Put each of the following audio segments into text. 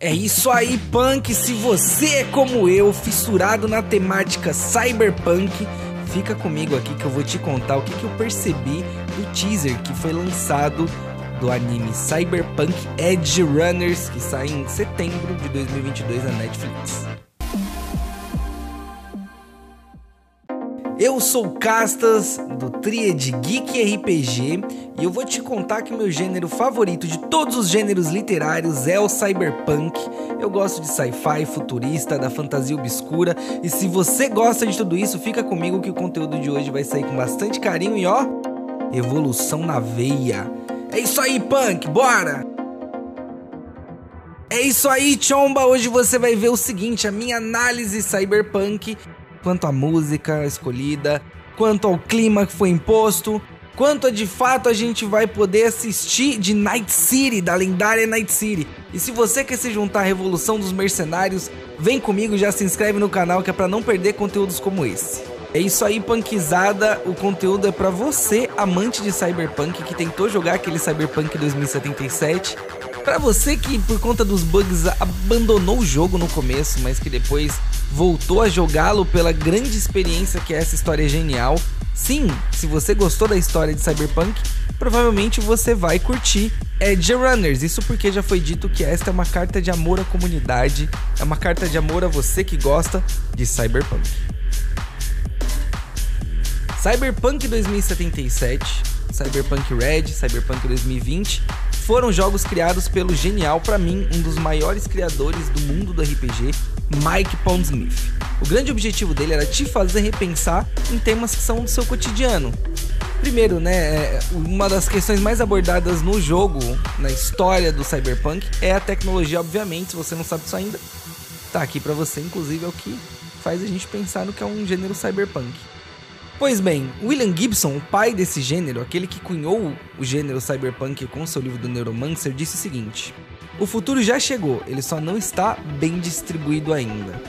É isso aí, punk! Se você é como eu, fissurado na temática cyberpunk, fica comigo aqui que eu vou te contar o que, que eu percebi do teaser que foi lançado do anime Cyberpunk Edge Runners, que sai em setembro de 2022 na Netflix. Eu sou Castas do Triad Geek RPG e eu vou te contar que meu gênero favorito de todos os gêneros literários é o cyberpunk. Eu gosto de sci-fi, futurista, da fantasia obscura e se você gosta de tudo isso, fica comigo que o conteúdo de hoje vai sair com bastante carinho e ó, evolução na veia. É isso aí, punk, bora! É isso aí, chomba! Hoje você vai ver o seguinte, a minha análise cyberpunk quanto à música escolhida, quanto ao clima que foi imposto, quanto de fato a gente vai poder assistir de Night City, da lendária Night City. E se você quer se juntar à Revolução dos Mercenários, vem comigo, já se inscreve no canal que é para não perder conteúdos como esse. É isso aí, punkizada. O conteúdo é para você, amante de Cyberpunk, que tentou jogar aquele Cyberpunk 2077. Para você que, por conta dos bugs, abandonou o jogo no começo, mas que depois voltou a jogá-lo pela grande experiência que é essa história genial. Sim, se você gostou da história de Cyberpunk, provavelmente você vai curtir Edge Runners. Isso porque já foi dito que esta é uma carta de amor à comunidade, é uma carta de amor a você que gosta de Cyberpunk. Cyberpunk 2077, Cyberpunk Red, Cyberpunk 2020 foram jogos criados pelo genial, para mim, um dos maiores criadores do mundo do RPG, Mike Pondsmith. O grande objetivo dele era te fazer repensar em temas que são do seu cotidiano. Primeiro, né, é, uma das questões mais abordadas no jogo, na história do Cyberpunk, é a tecnologia, obviamente, se você não sabe isso ainda, tá aqui para você, inclusive é o que faz a gente pensar no que é um gênero cyberpunk. Pois bem, William Gibson, o pai desse gênero, aquele que cunhou o gênero cyberpunk com seu livro do Neuromancer, disse o seguinte: O futuro já chegou, ele só não está bem distribuído ainda.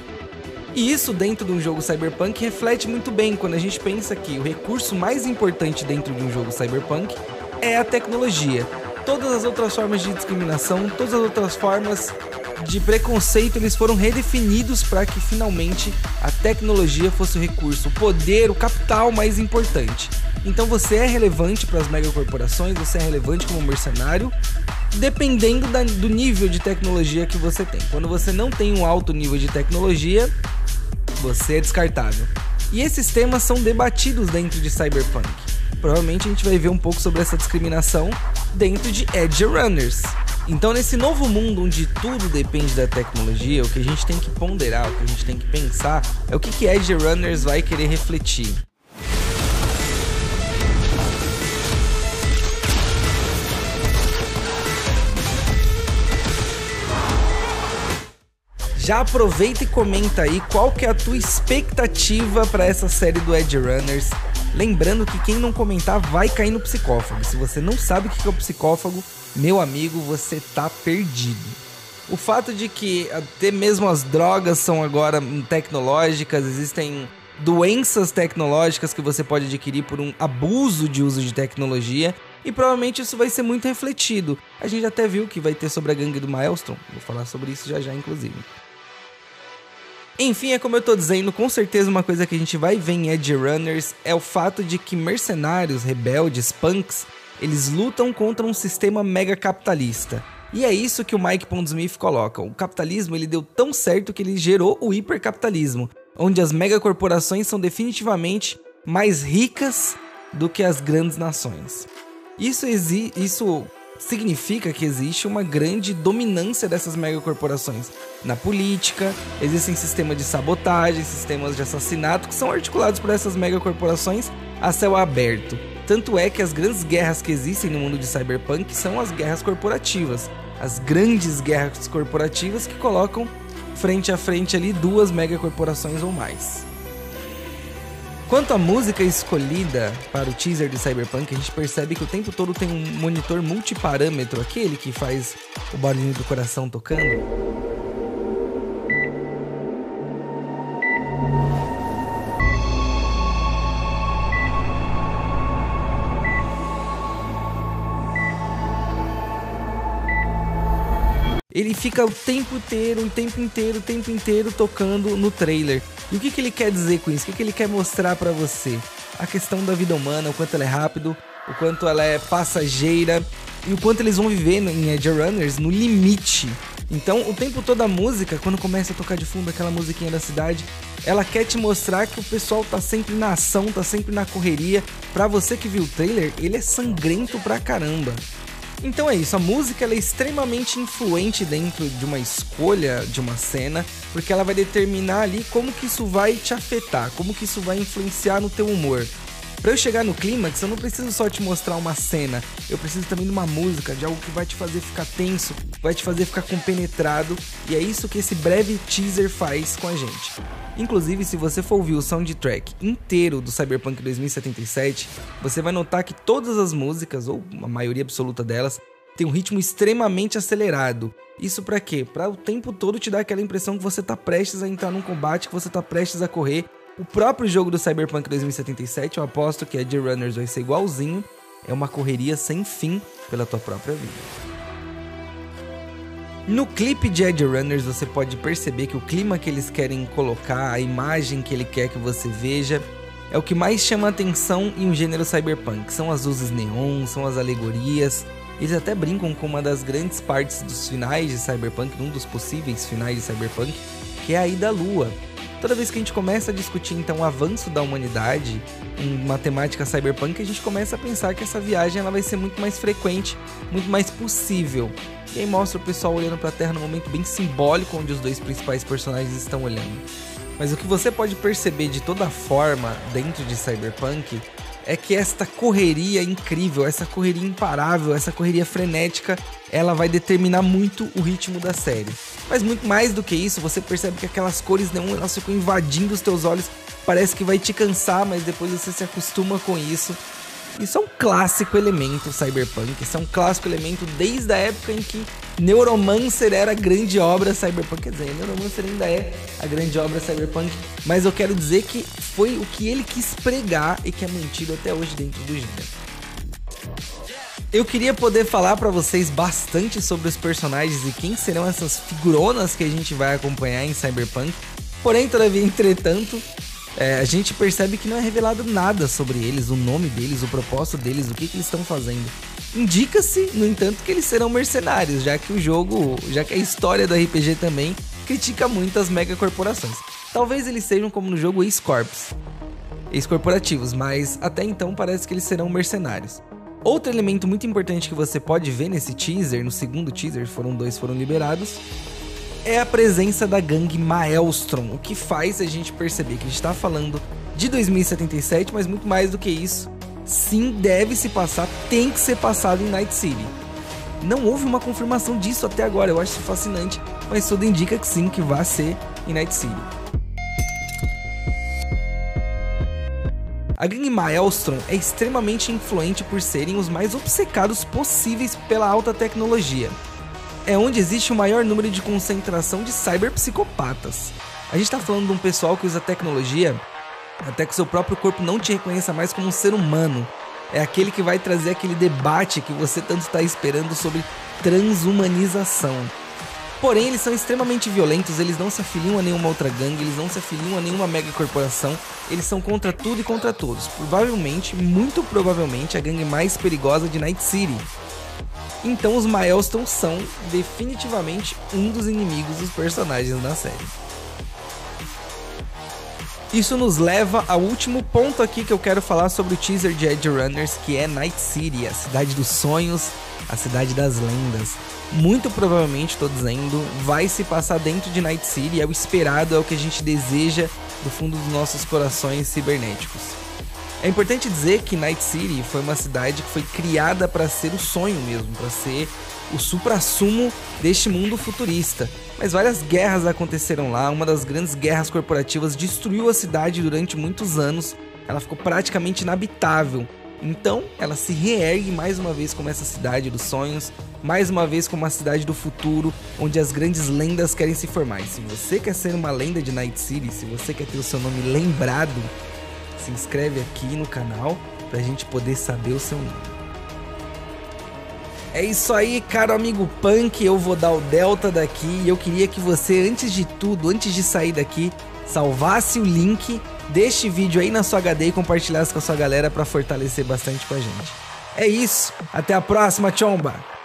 E isso dentro de um jogo cyberpunk reflete muito bem quando a gente pensa que o recurso mais importante dentro de um jogo cyberpunk é a tecnologia. Todas as outras formas de discriminação, todas as outras formas de preconceito eles foram redefinidos para que finalmente a tecnologia fosse o recurso, o poder, o capital mais importante. Então você é relevante para as megacorporações, você é relevante como mercenário, dependendo da, do nível de tecnologia que você tem. Quando você não tem um alto nível de tecnologia, você é descartável. E esses temas são debatidos dentro de Cyberpunk. Provavelmente a gente vai ver um pouco sobre essa discriminação dentro de Edge Runners. Então, nesse novo mundo onde tudo depende da tecnologia, o que a gente tem que ponderar, o que a gente tem que pensar é o que, que Edge Runners vai querer refletir. Já aproveita e comenta aí qual que é a tua expectativa para essa série do Edge Runners. Lembrando que quem não comentar vai cair no psicófago. Se você não sabe o que é o psicófago, meu amigo, você tá perdido. O fato de que até mesmo as drogas são agora tecnológicas, existem doenças tecnológicas que você pode adquirir por um abuso de uso de tecnologia, e provavelmente isso vai ser muito refletido. A gente até viu que vai ter sobre a gangue do Maelstrom, vou falar sobre isso já já, inclusive. Enfim, é como eu tô dizendo, com certeza uma coisa que a gente vai ver em Edge Runners é o fato de que mercenários, rebeldes, punks, eles lutam contra um sistema mega capitalista. E é isso que o Mike Pondsmith coloca. O capitalismo ele deu tão certo que ele gerou o hipercapitalismo, onde as megacorporações são definitivamente mais ricas do que as grandes nações. Isso, isso significa que existe uma grande dominância dessas megacorporações. Na política, existem sistemas de sabotagem, sistemas de assassinato que são articulados por essas megacorporações a céu aberto. Tanto é que as grandes guerras que existem no mundo de cyberpunk são as guerras corporativas. As grandes guerras corporativas que colocam frente a frente ali duas megacorporações ou mais. Quanto à música escolhida para o teaser de Cyberpunk, a gente percebe que o tempo todo tem um monitor multiparâmetro, aquele que faz o barulhinho do coração tocando. Ele fica o tempo inteiro, o tempo inteiro, o tempo inteiro tocando no trailer. E o que, que ele quer dizer com isso? O que, que ele quer mostrar para você? A questão da vida humana, o quanto ela é rápido, o quanto ela é passageira e o quanto eles vão viver em Edge Runners no limite. Então, o tempo todo a música, quando começa a tocar de fundo aquela musiquinha da cidade, ela quer te mostrar que o pessoal tá sempre na ação, tá sempre na correria. Pra você que viu o trailer, ele é sangrento pra caramba. Então é isso, a música é extremamente influente dentro de uma escolha de uma cena, porque ela vai determinar ali como que isso vai te afetar, como que isso vai influenciar no teu humor. Para eu chegar no clímax, eu não preciso só te mostrar uma cena, eu preciso também de uma música, de algo que vai te fazer ficar tenso, vai te fazer ficar compenetrado, e é isso que esse breve teaser faz com a gente. Inclusive, se você for ouvir o soundtrack inteiro do Cyberpunk 2077, você vai notar que todas as músicas, ou a maioria absoluta delas, tem um ritmo extremamente acelerado. Isso para quê? Para o tempo todo te dar aquela impressão que você tá prestes a entrar num combate, que você tá prestes a correr. O próprio jogo do Cyberpunk 2077, eu aposto que a Runners vai ser igualzinho, é uma correria sem fim pela tua própria vida. No clipe de Edge Runners você pode perceber que o clima que eles querem colocar, a imagem que ele quer que você veja, é o que mais chama atenção em um gênero cyberpunk. São as luzes neon, são as alegorias. Eles até brincam com uma das grandes partes dos finais de Cyberpunk, um dos possíveis finais de Cyberpunk, que é a ida à lua. Toda vez que a gente começa a discutir então o avanço da humanidade em matemática cyberpunk, a gente começa a pensar que essa viagem ela vai ser muito mais frequente, muito mais possível. E aí mostra o pessoal olhando para a Terra num momento bem simbólico onde os dois principais personagens estão olhando. Mas o que você pode perceber de toda forma dentro de Cyberpunk é que esta correria incrível, essa correria imparável, essa correria frenética, ela vai determinar muito o ritmo da série. Mas muito mais do que isso, você percebe que aquelas cores neon elas ficam invadindo os teus olhos, parece que vai te cansar, mas depois você se acostuma com isso. Isso é um clássico elemento cyberpunk, isso é um clássico elemento desde a época em que Neuromancer era a grande obra cyberpunk. Quer dizer, Neuromancer ainda é a grande obra cyberpunk, mas eu quero dizer que foi o que ele quis pregar e que é mantido até hoje dentro do gênero. Eu queria poder falar para vocês bastante sobre os personagens e quem serão essas figuronas que a gente vai acompanhar em Cyberpunk. Porém, todavia, entretanto, é, a gente percebe que não é revelado nada sobre eles, o nome deles, o propósito deles, o que, que eles estão fazendo. Indica-se, no entanto, que eles serão mercenários, já que o jogo, já que a história do RPG também critica muito as megacorporações. Talvez eles sejam como no jogo ex-corps, ex-corporativos, mas até então parece que eles serão mercenários. Outro elemento muito importante que você pode ver nesse teaser, no segundo teaser, foram dois foram liberados, é a presença da gangue Maelstrom, o que faz a gente perceber que a gente está falando de 2077, mas muito mais do que isso. Sim, deve se passar, tem que ser passado em Night City. Não houve uma confirmação disso até agora, eu acho isso fascinante, mas tudo indica que sim, que vai ser em Night City. A gangue Maelstrom é extremamente influente por serem os mais obcecados possíveis pela alta tecnologia é onde existe o maior número de concentração de cyberpsicopatas. A gente está falando de um pessoal que usa tecnologia até que seu próprio corpo não te reconheça mais como um ser humano. É aquele que vai trazer aquele debate que você tanto está esperando sobre transumanização. Porém, eles são extremamente violentos, eles não se afiliam a nenhuma outra gangue, eles não se afiliam a nenhuma mega corporação, eles são contra tudo e contra todos. Provavelmente, muito provavelmente, a gangue mais perigosa de Night City. Então os Milestones são definitivamente um dos inimigos dos personagens da série. Isso nos leva ao último ponto aqui que eu quero falar sobre o teaser de Edge Runners, que é Night City, a cidade dos sonhos, a cidade das lendas. Muito provavelmente, estou dizendo, vai se passar dentro de Night City, é o esperado, é o que a gente deseja do fundo dos nossos corações cibernéticos. É importante dizer que Night City foi uma cidade que foi criada para ser o sonho mesmo, para ser o supra-sumo deste mundo futurista. Mas várias guerras aconteceram lá, uma das grandes guerras corporativas destruiu a cidade durante muitos anos, ela ficou praticamente inabitável. Então, ela se reergue mais uma vez como essa cidade dos sonhos, mais uma vez como a cidade do futuro, onde as grandes lendas querem se formar. E se você quer ser uma lenda de Night City, se você quer ter o seu nome lembrado, se inscreve aqui no canal para a gente poder saber o seu nome. É isso aí, caro amigo Punk. Eu vou dar o Delta daqui. E eu queria que você, antes de tudo, antes de sair daqui, salvasse o link deste vídeo aí na sua HD e compartilhasse com a sua galera para fortalecer bastante com a gente. É isso. Até a próxima, Chomba!